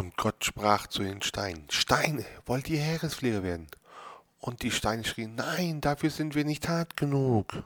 Und Gott sprach zu den Steinen, Steine, wollt ihr Heerespfleger werden? Und die Steine schrien, nein, dafür sind wir nicht hart genug.